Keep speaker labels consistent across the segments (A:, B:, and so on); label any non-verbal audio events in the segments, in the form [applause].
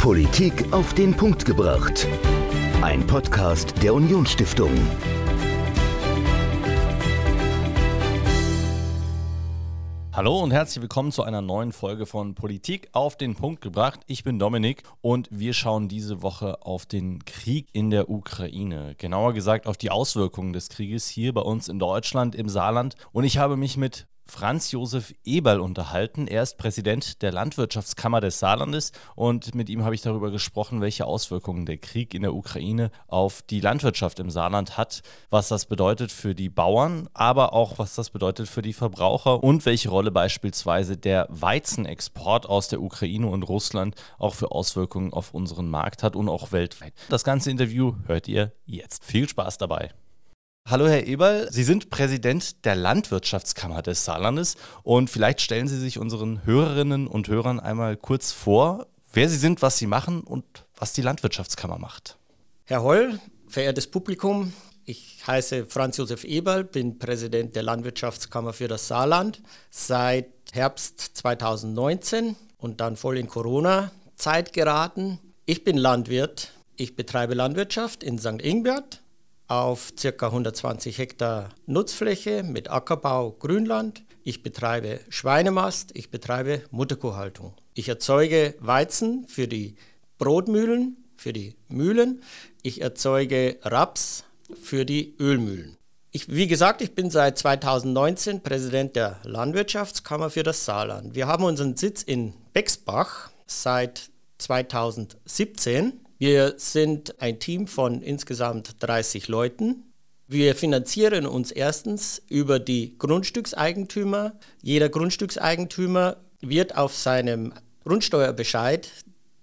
A: Politik auf den Punkt gebracht. Ein Podcast der Unionsstiftung.
B: Hallo und herzlich willkommen zu einer neuen Folge von Politik auf den Punkt gebracht. Ich bin Dominik und wir schauen diese Woche auf den Krieg in der Ukraine. Genauer gesagt auf die Auswirkungen des Krieges hier bei uns in Deutschland, im Saarland. Und ich habe mich mit Franz Josef Eberl unterhalten. Er ist Präsident der Landwirtschaftskammer des Saarlandes und mit ihm habe ich darüber gesprochen, welche Auswirkungen der Krieg in der Ukraine auf die Landwirtschaft im Saarland hat, was das bedeutet für die Bauern, aber auch was das bedeutet für die Verbraucher und welche Rolle beispielsweise der Weizenexport aus der Ukraine und Russland auch für Auswirkungen auf unseren Markt hat und auch weltweit. Das ganze Interview hört ihr jetzt. Viel Spaß dabei. Hallo Herr Eberl, Sie sind Präsident der Landwirtschaftskammer des Saarlandes und vielleicht stellen Sie sich unseren Hörerinnen und Hörern einmal kurz vor, wer Sie sind, was Sie machen und was die Landwirtschaftskammer macht.
C: Herr Holl, verehrtes Publikum, ich heiße Franz Josef Eberl, bin Präsident der Landwirtschaftskammer für das Saarland seit Herbst 2019 und dann voll in Corona-Zeit geraten. Ich bin Landwirt, ich betreibe Landwirtschaft in St. Ingbert auf ca. 120 Hektar Nutzfläche mit Ackerbau, Grünland. Ich betreibe Schweinemast, ich betreibe Mutterkuhhaltung. Ich erzeuge Weizen für die Brotmühlen, für die Mühlen. Ich erzeuge Raps für die Ölmühlen. Ich, wie gesagt, ich bin seit 2019 Präsident der Landwirtschaftskammer für das Saarland. Wir haben unseren Sitz in Bexbach seit 2017 wir sind ein Team von insgesamt 30 Leuten. Wir finanzieren uns erstens über die Grundstückseigentümer. Jeder Grundstückseigentümer wird auf seinem Grundsteuerbescheid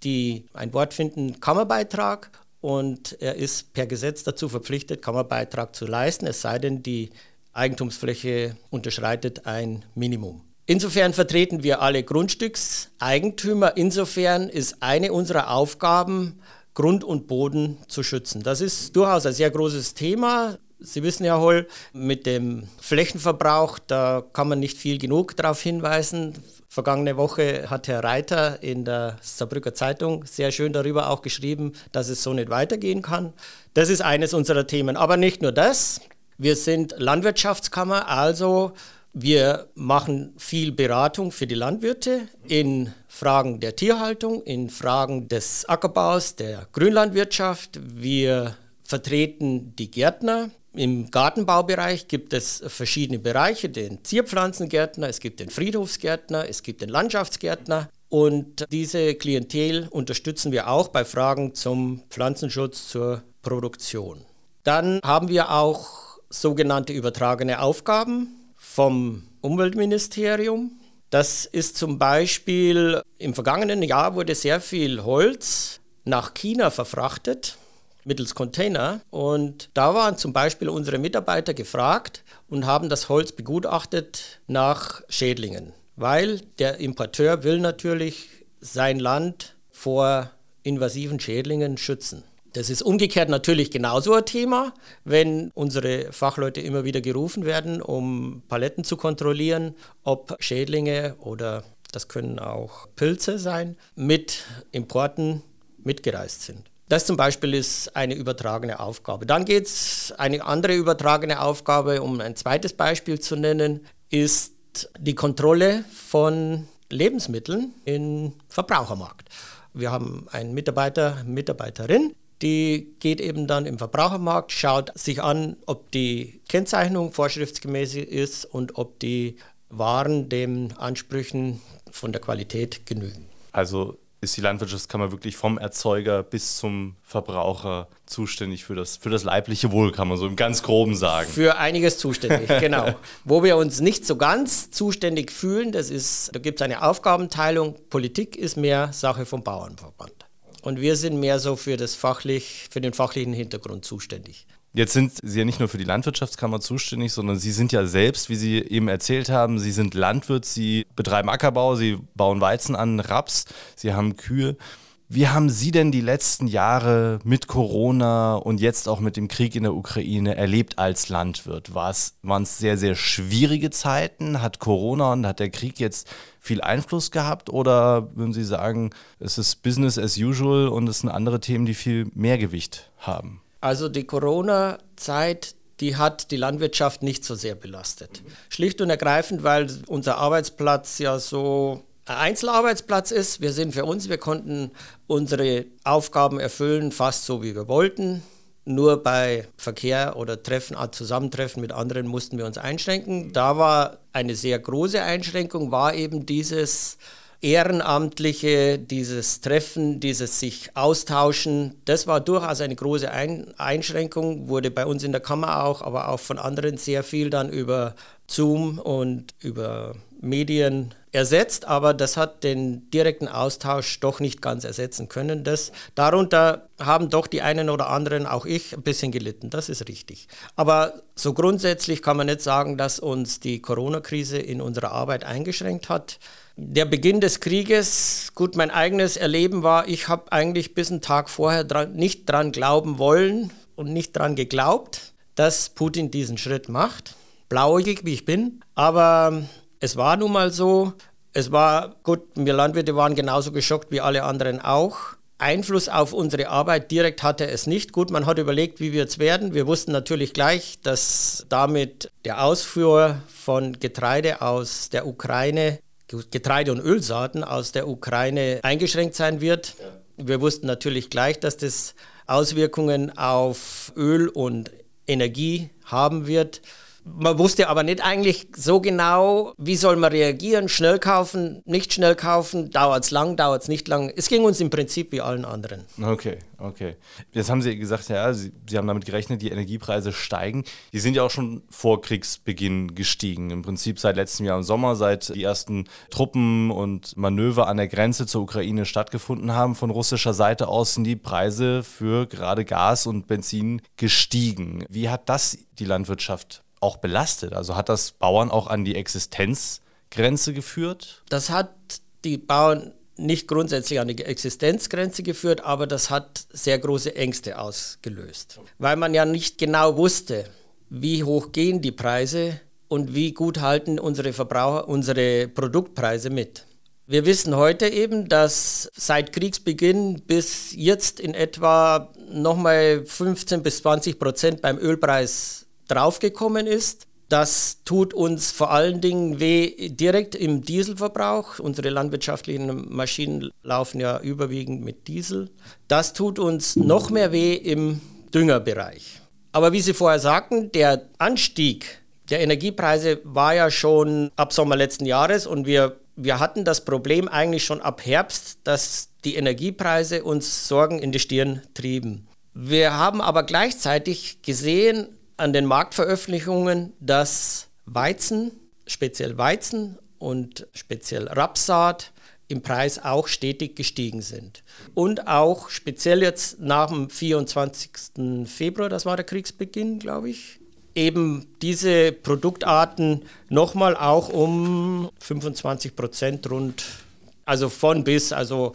C: die ein Wort finden Kammerbeitrag und er ist per Gesetz dazu verpflichtet, Kammerbeitrag zu leisten, es sei denn, die Eigentumsfläche unterschreitet ein Minimum. Insofern vertreten wir alle Grundstückseigentümer. Insofern ist eine unserer Aufgaben, Grund und Boden zu schützen. Das ist durchaus ein sehr großes Thema. Sie wissen ja, Holl, mit dem Flächenverbrauch, da kann man nicht viel genug darauf hinweisen. Vergangene Woche hat Herr Reiter in der Saarbrücker Zeitung sehr schön darüber auch geschrieben, dass es so nicht weitergehen kann. Das ist eines unserer Themen. Aber nicht nur das. Wir sind Landwirtschaftskammer, also wir machen viel Beratung für die Landwirte in Fragen der Tierhaltung, in Fragen des Ackerbaus, der Grünlandwirtschaft. Wir vertreten die Gärtner. Im Gartenbaubereich gibt es verschiedene Bereiche, den Zierpflanzengärtner, es gibt den Friedhofsgärtner, es gibt den Landschaftsgärtner. Und diese Klientel unterstützen wir auch bei Fragen zum Pflanzenschutz, zur Produktion. Dann haben wir auch sogenannte übertragene Aufgaben vom Umweltministerium. Das ist zum Beispiel im vergangenen Jahr wurde sehr viel Holz nach China verfrachtet mittels Container. Und da waren zum Beispiel unsere Mitarbeiter gefragt und haben das Holz begutachtet nach Schädlingen, weil der Importeur will natürlich sein Land vor invasiven Schädlingen schützen. Das ist umgekehrt natürlich genauso ein Thema, wenn unsere Fachleute immer wieder gerufen werden, um Paletten zu kontrollieren, ob Schädlinge oder das können auch Pilze sein, mit Importen mitgereist sind. Das zum Beispiel ist eine übertragene Aufgabe. Dann geht es, eine andere übertragene Aufgabe, um ein zweites Beispiel zu nennen, ist die Kontrolle von Lebensmitteln im Verbrauchermarkt. Wir haben einen Mitarbeiter, Mitarbeiterin, die geht eben dann im Verbrauchermarkt, schaut sich an, ob die Kennzeichnung vorschriftsgemäß ist und ob die Waren den Ansprüchen von der Qualität genügen.
B: Also ist die Landwirtschaftskammer wirklich vom Erzeuger bis zum Verbraucher zuständig für das, für das leibliche Wohl, kann man so im ganz groben sagen.
C: Für einiges zuständig, [laughs] genau. Wo wir uns nicht so ganz zuständig fühlen, das ist, da gibt es eine Aufgabenteilung. Politik ist mehr Sache vom Bauernverband. Und wir sind mehr so für, das fachlich, für den fachlichen Hintergrund zuständig.
B: Jetzt sind Sie ja nicht nur für die Landwirtschaftskammer zuständig, sondern Sie sind ja selbst, wie Sie eben erzählt haben, Sie sind Landwirt, Sie betreiben Ackerbau, Sie bauen Weizen an, Raps, Sie haben Kühe. Wie haben Sie denn die letzten Jahre mit Corona und jetzt auch mit dem Krieg in der Ukraine erlebt als Landwirt? Waren es sehr, sehr schwierige Zeiten? Hat Corona und hat der Krieg jetzt viel Einfluss gehabt? Oder würden Sie sagen, es ist Business as usual und es sind andere Themen, die viel mehr Gewicht haben?
C: Also die Corona-Zeit, die hat die Landwirtschaft nicht so sehr belastet. Schlicht und ergreifend, weil unser Arbeitsplatz ja so Einzelarbeitsplatz ist. Wir sind für uns, wir konnten unsere Aufgaben erfüllen, fast so wie wir wollten. Nur bei Verkehr oder Treffen, Zusammentreffen mit anderen mussten wir uns einschränken. Da war eine sehr große Einschränkung, war eben dieses Ehrenamtliche, dieses Treffen, dieses sich austauschen, das war durchaus eine große Ein Einschränkung, wurde bei uns in der Kammer auch, aber auch von anderen sehr viel dann über Zoom und über Medien ersetzt, aber das hat den direkten Austausch doch nicht ganz ersetzen können. Das, darunter haben doch die einen oder anderen, auch ich, ein bisschen gelitten, das ist richtig. Aber so grundsätzlich kann man nicht sagen, dass uns die Corona-Krise in unserer Arbeit eingeschränkt hat. Der Beginn des Krieges, gut, mein eigenes Erleben war, ich habe eigentlich bis einen Tag vorher dran, nicht dran glauben wollen und nicht dran geglaubt, dass Putin diesen Schritt macht. Blauäugig, wie ich bin. Aber es war nun mal so. Es war gut, wir Landwirte waren genauso geschockt wie alle anderen auch. Einfluss auf unsere Arbeit direkt hatte es nicht. Gut, man hat überlegt, wie wird es werden. Wir wussten natürlich gleich, dass damit der Ausfuhr von Getreide aus der Ukraine, Getreide und Ölsaaten aus der Ukraine eingeschränkt sein wird. Wir wussten natürlich gleich, dass das Auswirkungen auf Öl und Energie haben wird. Man wusste aber nicht eigentlich so genau, wie soll man reagieren, schnell kaufen, nicht schnell kaufen, dauert es lang, dauert es nicht lang. Es ging uns im Prinzip wie allen anderen.
B: Okay, okay. Jetzt haben Sie gesagt, ja, Sie, Sie haben damit gerechnet, die Energiepreise steigen. Die sind ja auch schon vor Kriegsbeginn gestiegen. Im Prinzip seit letztem Jahr im Sommer, seit die ersten Truppen und Manöver an der Grenze zur Ukraine stattgefunden haben. Von russischer Seite aus sind die Preise für gerade Gas und Benzin gestiegen. Wie hat das die Landwirtschaft auch belastet? Also hat das Bauern auch an die Existenzgrenze geführt?
C: Das hat die Bauern nicht grundsätzlich an die Existenzgrenze geführt, aber das hat sehr große Ängste ausgelöst, weil man ja nicht genau wusste, wie hoch gehen die Preise und wie gut halten unsere Verbraucher unsere Produktpreise mit. Wir wissen heute eben, dass seit Kriegsbeginn bis jetzt in etwa nochmal 15 bis 20 Prozent beim Ölpreis draufgekommen ist. Das tut uns vor allen Dingen weh direkt im Dieselverbrauch. Unsere landwirtschaftlichen Maschinen laufen ja überwiegend mit Diesel. Das tut uns noch mehr weh im Düngerbereich. Aber wie Sie vorher sagten, der Anstieg der Energiepreise war ja schon ab Sommer letzten Jahres und wir, wir hatten das Problem eigentlich schon ab Herbst, dass die Energiepreise uns Sorgen in die Stirn trieben. Wir haben aber gleichzeitig gesehen, an den Marktveröffentlichungen, dass Weizen, speziell Weizen und speziell Rapssaat, im Preis auch stetig gestiegen sind. Und auch speziell jetzt nach dem 24. Februar, das war der Kriegsbeginn, glaube ich, eben diese Produktarten nochmal auch um 25 Prozent rund, also von bis, also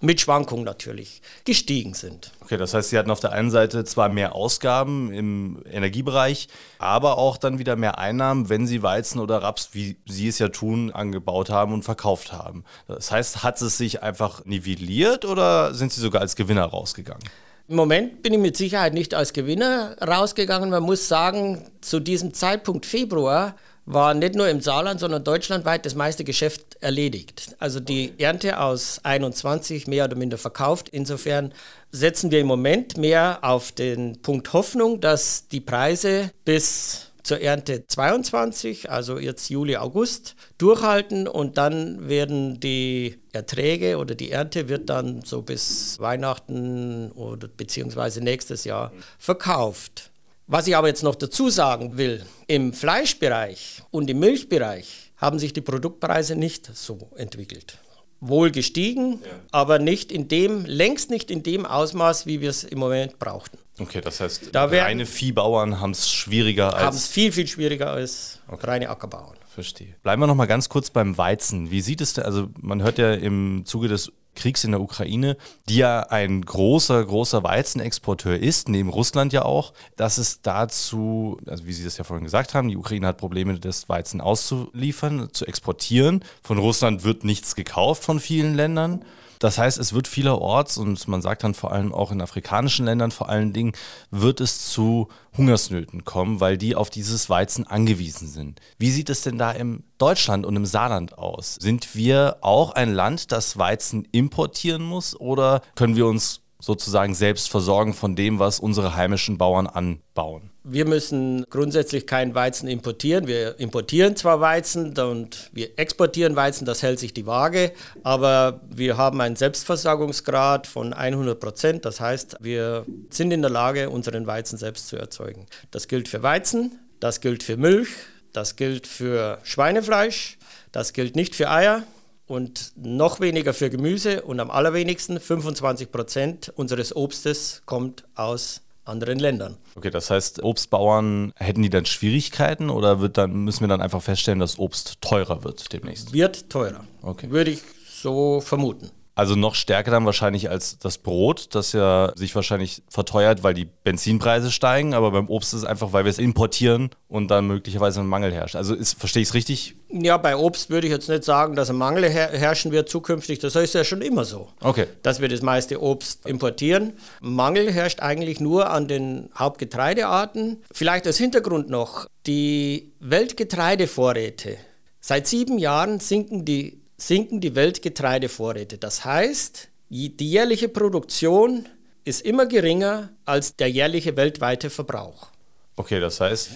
C: mit Schwankungen natürlich, gestiegen sind.
B: Okay, das heißt, Sie hatten auf der einen Seite zwar mehr Ausgaben im Energiebereich, aber auch dann wieder mehr Einnahmen, wenn Sie Weizen oder Raps, wie Sie es ja tun, angebaut haben und verkauft haben. Das heißt, hat es sich einfach nivelliert oder sind Sie sogar als Gewinner rausgegangen?
C: Im Moment bin ich mit Sicherheit nicht als Gewinner rausgegangen. Man muss sagen, zu diesem Zeitpunkt Februar war nicht nur im Saarland, sondern deutschlandweit das meiste Geschäft erledigt. Also die Ernte aus 21 mehr oder minder verkauft. Insofern setzen wir im Moment mehr auf den Punkt Hoffnung, dass die Preise bis zur Ernte 22, also jetzt Juli, August, durchhalten und dann werden die Erträge oder die Ernte wird dann so bis Weihnachten oder beziehungsweise nächstes Jahr verkauft. Was ich aber jetzt noch dazu sagen will, im Fleischbereich und im Milchbereich haben sich die Produktpreise nicht so entwickelt. Wohl gestiegen, ja. aber nicht in dem, längst nicht in dem Ausmaß, wie wir es im Moment brauchten.
B: Okay, das heißt, da reine Viehbauern haben es schwieriger als.
C: Haben es viel, viel schwieriger als okay. reine Ackerbauern.
B: Verstehe. Bleiben wir noch mal ganz kurz beim Weizen. Wie sieht es denn, also man hört ja im Zuge des Kriegs in der Ukraine, die ja ein großer, großer Weizenexporteur ist, neben Russland ja auch, dass es dazu, also wie Sie das ja vorhin gesagt haben, die Ukraine hat Probleme, das Weizen auszuliefern, zu exportieren. Von Russland wird nichts gekauft von vielen Ländern. Das heißt, es wird vielerorts, und man sagt dann vor allem auch in afrikanischen Ländern vor allen Dingen, wird es zu Hungersnöten kommen, weil die auf dieses Weizen angewiesen sind. Wie sieht es denn da in Deutschland und im Saarland aus? Sind wir auch ein Land, das Weizen importieren muss oder können wir uns sozusagen selbst versorgen von dem, was unsere heimischen Bauern anbauen?
C: Wir müssen grundsätzlich keinen Weizen importieren. Wir importieren zwar Weizen und wir exportieren Weizen, das hält sich die Waage, aber wir haben einen Selbstversorgungsgrad von 100 Prozent. Das heißt, wir sind in der Lage, unseren Weizen selbst zu erzeugen. Das gilt für Weizen, das gilt für Milch, das gilt für Schweinefleisch, das gilt nicht für Eier und noch weniger für Gemüse und am allerwenigsten 25 Prozent unseres Obstes kommt aus anderen Ländern.
B: Okay, das heißt, Obstbauern hätten die dann Schwierigkeiten oder wird dann, müssen wir dann einfach feststellen, dass Obst teurer wird demnächst?
C: Wird teurer. Okay. Würde ich so vermuten.
B: Also noch stärker dann wahrscheinlich als das Brot, das ja sich wahrscheinlich verteuert, weil die Benzinpreise steigen, aber beim Obst ist es einfach, weil wir es importieren und dann möglicherweise ein Mangel herrscht. Also ist, verstehe ich es richtig?
C: Ja, bei Obst würde ich jetzt nicht sagen, dass ein Mangel her herrschen wird zukünftig. Das ist ja schon immer so,
B: okay.
C: dass wir das meiste Obst importieren. Mangel herrscht eigentlich nur an den Hauptgetreidearten. Vielleicht als Hintergrund noch, die Weltgetreidevorräte. Seit sieben Jahren sinken die sinken die Weltgetreidevorräte. Das heißt, die jährliche Produktion ist immer geringer als der jährliche weltweite Verbrauch.
B: Okay, das heißt.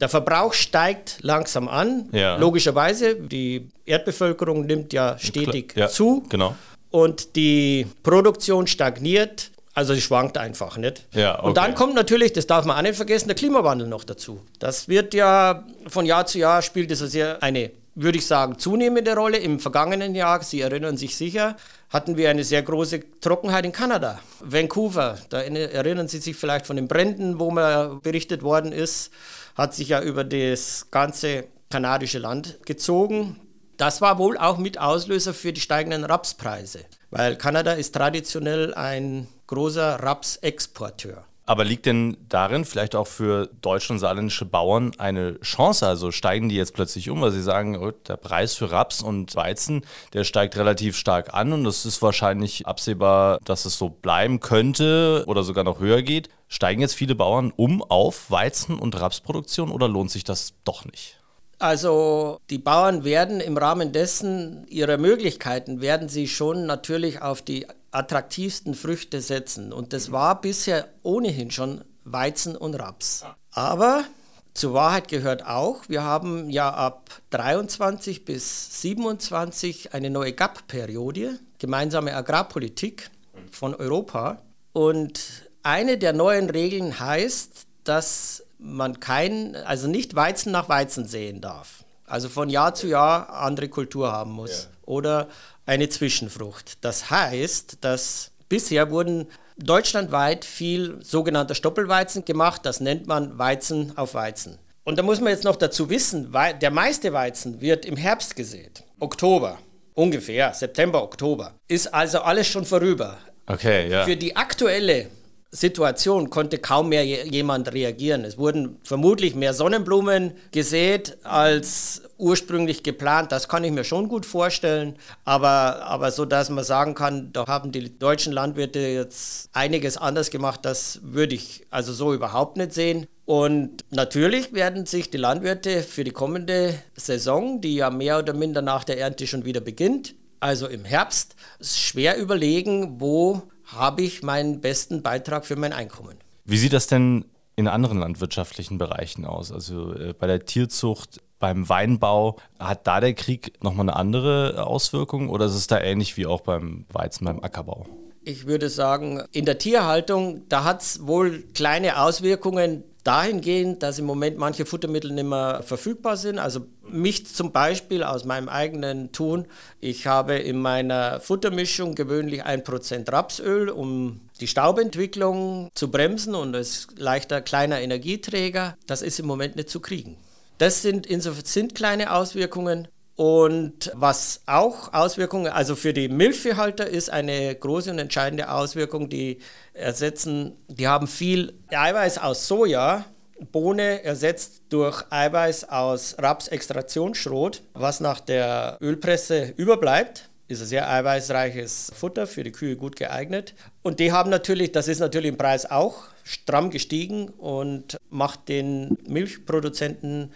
C: Der Verbrauch steigt langsam an. Ja. Logischerweise, die Erdbevölkerung nimmt ja stetig ja, zu.
B: Genau.
C: Und die Produktion stagniert. Also sie schwankt einfach nicht.
B: Ja, okay.
C: Und dann kommt natürlich, das darf man auch nicht vergessen, der Klimawandel noch dazu. Das wird ja von Jahr zu Jahr spielt es sehr eine würde ich sagen, zunehmende Rolle. Im vergangenen Jahr, Sie erinnern sich sicher, hatten wir eine sehr große Trockenheit in Kanada. Vancouver, da erinnern Sie sich vielleicht von den Bränden, wo mal berichtet worden ist, hat sich ja über das ganze kanadische Land gezogen. Das war wohl auch mit Auslöser für die steigenden Rapspreise, weil Kanada ist traditionell ein großer Rapsexporteur.
B: Aber liegt denn darin vielleicht auch für deutsche und saarländische Bauern eine Chance? Also steigen die jetzt plötzlich um, weil sie sagen, oh, der Preis für Raps und Weizen, der steigt relativ stark an und es ist wahrscheinlich absehbar, dass es so bleiben könnte oder sogar noch höher geht. Steigen jetzt viele Bauern um auf Weizen- und Rapsproduktion oder lohnt sich das doch nicht?
C: Also die Bauern werden im Rahmen dessen ihrer Möglichkeiten, werden sie schon natürlich auf die attraktivsten Früchte setzen. Und das war bisher ohnehin schon Weizen und Raps. Aber zur Wahrheit gehört auch, wir haben ja ab 23 bis 27 eine neue GAP-Periode, gemeinsame Agrarpolitik von Europa. Und eine der neuen Regeln heißt, dass man kein, also nicht Weizen nach Weizen sehen darf. Also von Jahr zu Jahr andere Kultur haben muss. Ja. Oder eine Zwischenfrucht. Das heißt, dass bisher wurden deutschlandweit viel sogenannter Stoppelweizen gemacht. Das nennt man Weizen auf Weizen. Und da muss man jetzt noch dazu wissen, der meiste Weizen wird im Herbst gesät. Oktober, ungefähr, September, Oktober. Ist also alles schon vorüber.
B: Okay, ja.
C: Für die aktuelle Situation konnte kaum mehr jemand reagieren. Es wurden vermutlich mehr Sonnenblumen gesät als ursprünglich geplant. Das kann ich mir schon gut vorstellen. Aber, aber so, dass man sagen kann, da haben die deutschen Landwirte jetzt einiges anders gemacht, das würde ich also so überhaupt nicht sehen. Und natürlich werden sich die Landwirte für die kommende Saison, die ja mehr oder minder nach der Ernte schon wieder beginnt, also im Herbst, schwer überlegen, wo habe ich meinen besten Beitrag für mein Einkommen.
B: Wie sieht das denn in anderen landwirtschaftlichen Bereichen aus? Also äh, bei der Tierzucht, beim Weinbau, hat da der Krieg nochmal eine andere Auswirkung oder ist es da ähnlich wie auch beim Weizen, beim Ackerbau?
C: Ich würde sagen, in der Tierhaltung, da hat es wohl kleine Auswirkungen dahingehend, dass im Moment manche Futtermittel nicht mehr verfügbar sind. Also mich zum Beispiel aus meinem eigenen Tun. Ich habe in meiner Futtermischung gewöhnlich ein Prozent Rapsöl, um die Staubentwicklung zu bremsen und es leichter kleiner Energieträger. Das ist im Moment nicht zu kriegen. Das sind insofern sind kleine Auswirkungen. Und was auch Auswirkungen, also für die Milchviehhalter ist eine große und entscheidende Auswirkung, die ersetzen, die haben viel Eiweiß aus Soja, Bohne ersetzt durch Eiweiß aus Rapsextraktionsschrot, was nach der Ölpresse überbleibt ist ein sehr eiweißreiches Futter für die Kühe gut geeignet. Und die haben natürlich, das ist natürlich im Preis auch stramm gestiegen und macht den Milchproduzenten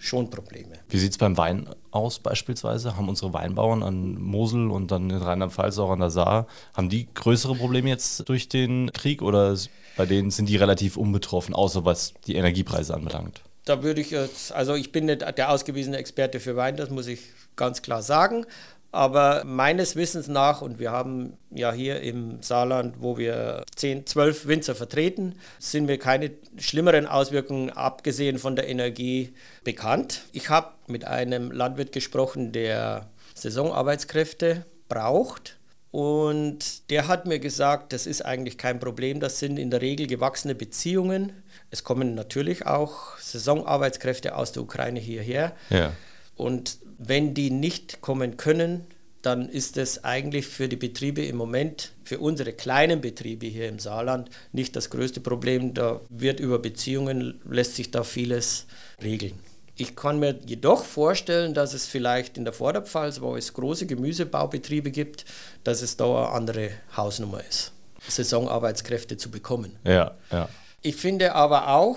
C: schon Probleme.
B: Wie sieht es beim Wein aus beispielsweise? Haben unsere Weinbauern an Mosel und dann in Rheinland-Pfalz auch an der Saar, haben die größere Probleme jetzt durch den Krieg oder bei denen sind die relativ unbetroffen, außer was die Energiepreise anbelangt?
C: Da würde ich jetzt, also ich bin nicht der ausgewiesene Experte für Wein, das muss ich ganz klar sagen. Aber meines Wissens nach, und wir haben ja hier im Saarland, wo wir 10, 12 Winzer vertreten, sind mir keine schlimmeren Auswirkungen, abgesehen von der Energie, bekannt. Ich habe mit einem Landwirt gesprochen, der Saisonarbeitskräfte braucht. Und der hat mir gesagt, das ist eigentlich kein Problem, das sind in der Regel gewachsene Beziehungen. Es kommen natürlich auch Saisonarbeitskräfte aus der Ukraine hierher. Ja. Und wenn die nicht kommen können, dann ist es eigentlich für die Betriebe im Moment, für unsere kleinen Betriebe hier im Saarland, nicht das größte Problem. Da wird über Beziehungen, lässt sich da vieles regeln. Ich kann mir jedoch vorstellen, dass es vielleicht in der Vorderpfalz, wo es große Gemüsebaubetriebe gibt, dass es da eine andere Hausnummer ist, Saisonarbeitskräfte zu bekommen.
B: Ja, ja.
C: Ich finde aber auch,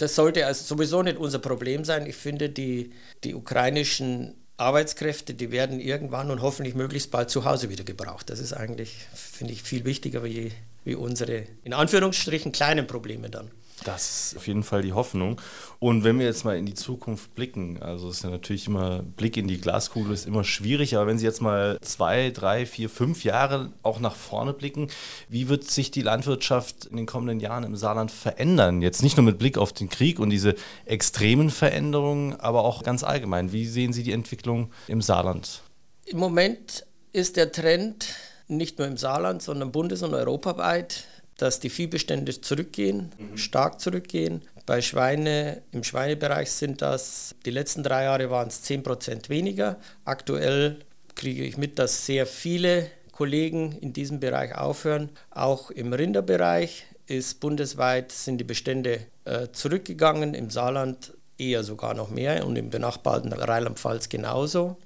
C: das sollte also sowieso nicht unser Problem sein. Ich finde, die, die ukrainischen Arbeitskräfte, die werden irgendwann und hoffentlich möglichst bald zu Hause wieder gebraucht. Das ist eigentlich, finde ich, viel wichtiger wie, wie unsere, in Anführungsstrichen, kleinen Probleme dann.
B: Das ist auf jeden Fall die Hoffnung. Und wenn wir jetzt mal in die Zukunft blicken, also ist ja natürlich immer, Blick in die Glaskugel ist immer schwierig, aber wenn Sie jetzt mal zwei, drei, vier, fünf Jahre auch nach vorne blicken, wie wird sich die Landwirtschaft in den kommenden Jahren im Saarland verändern? Jetzt nicht nur mit Blick auf den Krieg und diese extremen Veränderungen, aber auch ganz allgemein. Wie sehen Sie die Entwicklung im Saarland?
C: Im Moment ist der Trend nicht nur im Saarland, sondern bundes- und europaweit dass die Viehbestände zurückgehen, mhm. stark zurückgehen. Bei Schweine, im Schweinebereich sind das, die letzten drei Jahre waren es 10 weniger. Aktuell kriege ich mit, dass sehr viele Kollegen in diesem Bereich aufhören. Auch im Rinderbereich ist bundesweit sind die Bestände äh, zurückgegangen, im Saarland eher sogar noch mehr und im benachbarten Rheinland-Pfalz genauso.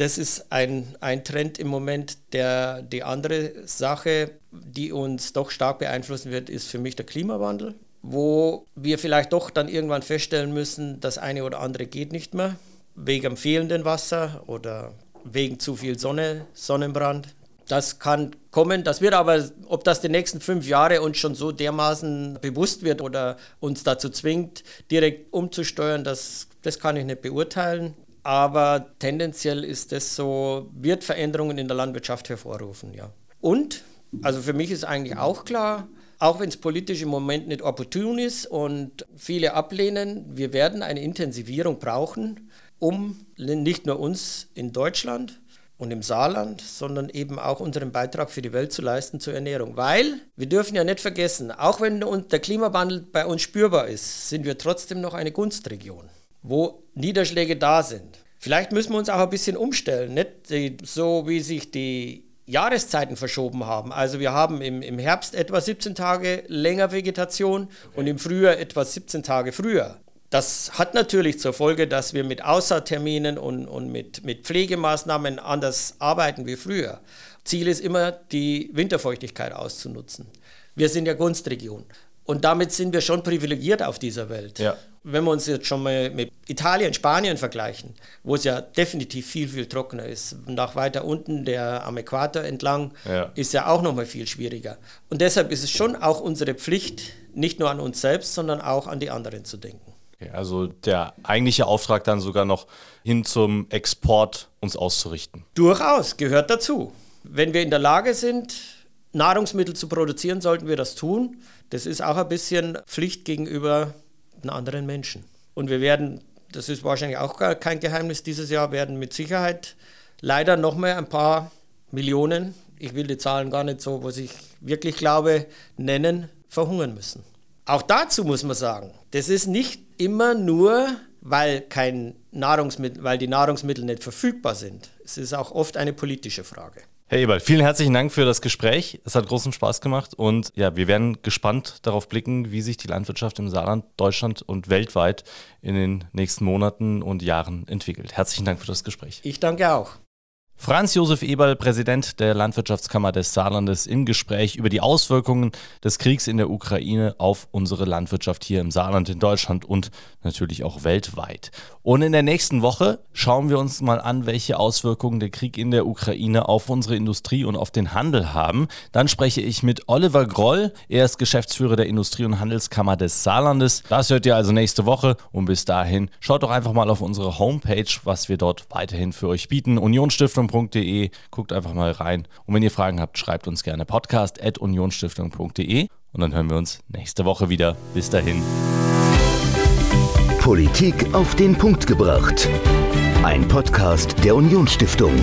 C: Das ist ein, ein Trend im Moment. Der, die andere Sache, die uns doch stark beeinflussen wird, ist für mich der Klimawandel, wo wir vielleicht doch dann irgendwann feststellen müssen, das eine oder andere geht nicht mehr, wegen fehlenden Wasser oder wegen zu viel Sonne, Sonnenbrand. Das kann kommen. Das wird aber, ob das die nächsten fünf Jahre uns schon so dermaßen bewusst wird oder uns dazu zwingt, direkt umzusteuern, das, das kann ich nicht beurteilen aber tendenziell ist es so, wird Veränderungen in der Landwirtschaft hervorrufen, ja. Und, also für mich ist eigentlich auch klar, auch wenn es politisch im Moment nicht opportun ist und viele ablehnen, wir werden eine Intensivierung brauchen, um nicht nur uns in Deutschland und im Saarland, sondern eben auch unseren Beitrag für die Welt zu leisten zur Ernährung. Weil wir dürfen ja nicht vergessen, auch wenn der Klimawandel bei uns spürbar ist, sind wir trotzdem noch eine Gunstregion wo Niederschläge da sind. Vielleicht müssen wir uns auch ein bisschen umstellen, nicht so wie sich die Jahreszeiten verschoben haben. Also wir haben im, im Herbst etwa 17 Tage länger Vegetation und im Frühjahr etwa 17 Tage früher. Das hat natürlich zur Folge, dass wir mit Aussaatterminen und, und mit, mit Pflegemaßnahmen anders arbeiten wie früher. Ziel ist immer, die Winterfeuchtigkeit auszunutzen. Wir sind ja Gunstregion. Und damit sind wir schon privilegiert auf dieser Welt. Ja. Wenn wir uns jetzt schon mal mit Italien, Spanien vergleichen, wo es ja definitiv viel, viel trockener ist, nach weiter unten, der am Äquator entlang, ja. ist ja auch nochmal viel schwieriger. Und deshalb ist es schon auch unsere Pflicht, nicht nur an uns selbst, sondern auch an die anderen zu denken.
B: Okay, also der eigentliche Auftrag dann sogar noch hin zum Export uns auszurichten.
C: Durchaus, gehört dazu. Wenn wir in der Lage sind, Nahrungsmittel zu produzieren, sollten wir das tun. Das ist auch ein bisschen Pflicht gegenüber den anderen Menschen. Und wir werden, das ist wahrscheinlich auch kein Geheimnis, dieses Jahr werden mit Sicherheit leider noch mehr ein paar Millionen, ich will die Zahlen gar nicht so, was ich wirklich glaube, nennen, verhungern müssen. Auch dazu muss man sagen, das ist nicht immer nur weil, kein Nahrungsmittel, weil die Nahrungsmittel nicht verfügbar sind. Es ist auch oft eine politische Frage.
B: Herr Eberl, vielen herzlichen Dank für das Gespräch. Es hat großen Spaß gemacht und ja, wir werden gespannt darauf blicken, wie sich die Landwirtschaft im Saarland, Deutschland und weltweit in den nächsten Monaten und Jahren entwickelt. Herzlichen Dank für das Gespräch.
C: Ich danke auch.
B: Franz Josef Eberl, Präsident der Landwirtschaftskammer des Saarlandes, im Gespräch über die Auswirkungen des Kriegs in der Ukraine auf unsere Landwirtschaft hier im Saarland, in Deutschland und natürlich auch weltweit. Und in der nächsten Woche schauen wir uns mal an, welche Auswirkungen der Krieg in der Ukraine auf unsere Industrie und auf den Handel haben. Dann spreche ich mit Oliver Groll. Er ist Geschäftsführer der Industrie- und Handelskammer des Saarlandes. Das hört ihr also nächste Woche. Und bis dahin schaut doch einfach mal auf unsere Homepage, was wir dort weiterhin für euch bieten. Unionsstiftung.de. Guckt einfach mal rein. Und wenn ihr Fragen habt, schreibt uns gerne podcast at unionsstiftung.de. Und dann hören wir uns nächste Woche wieder. Bis dahin.
A: Politik auf den Punkt gebracht. Ein Podcast der Unionsstiftung.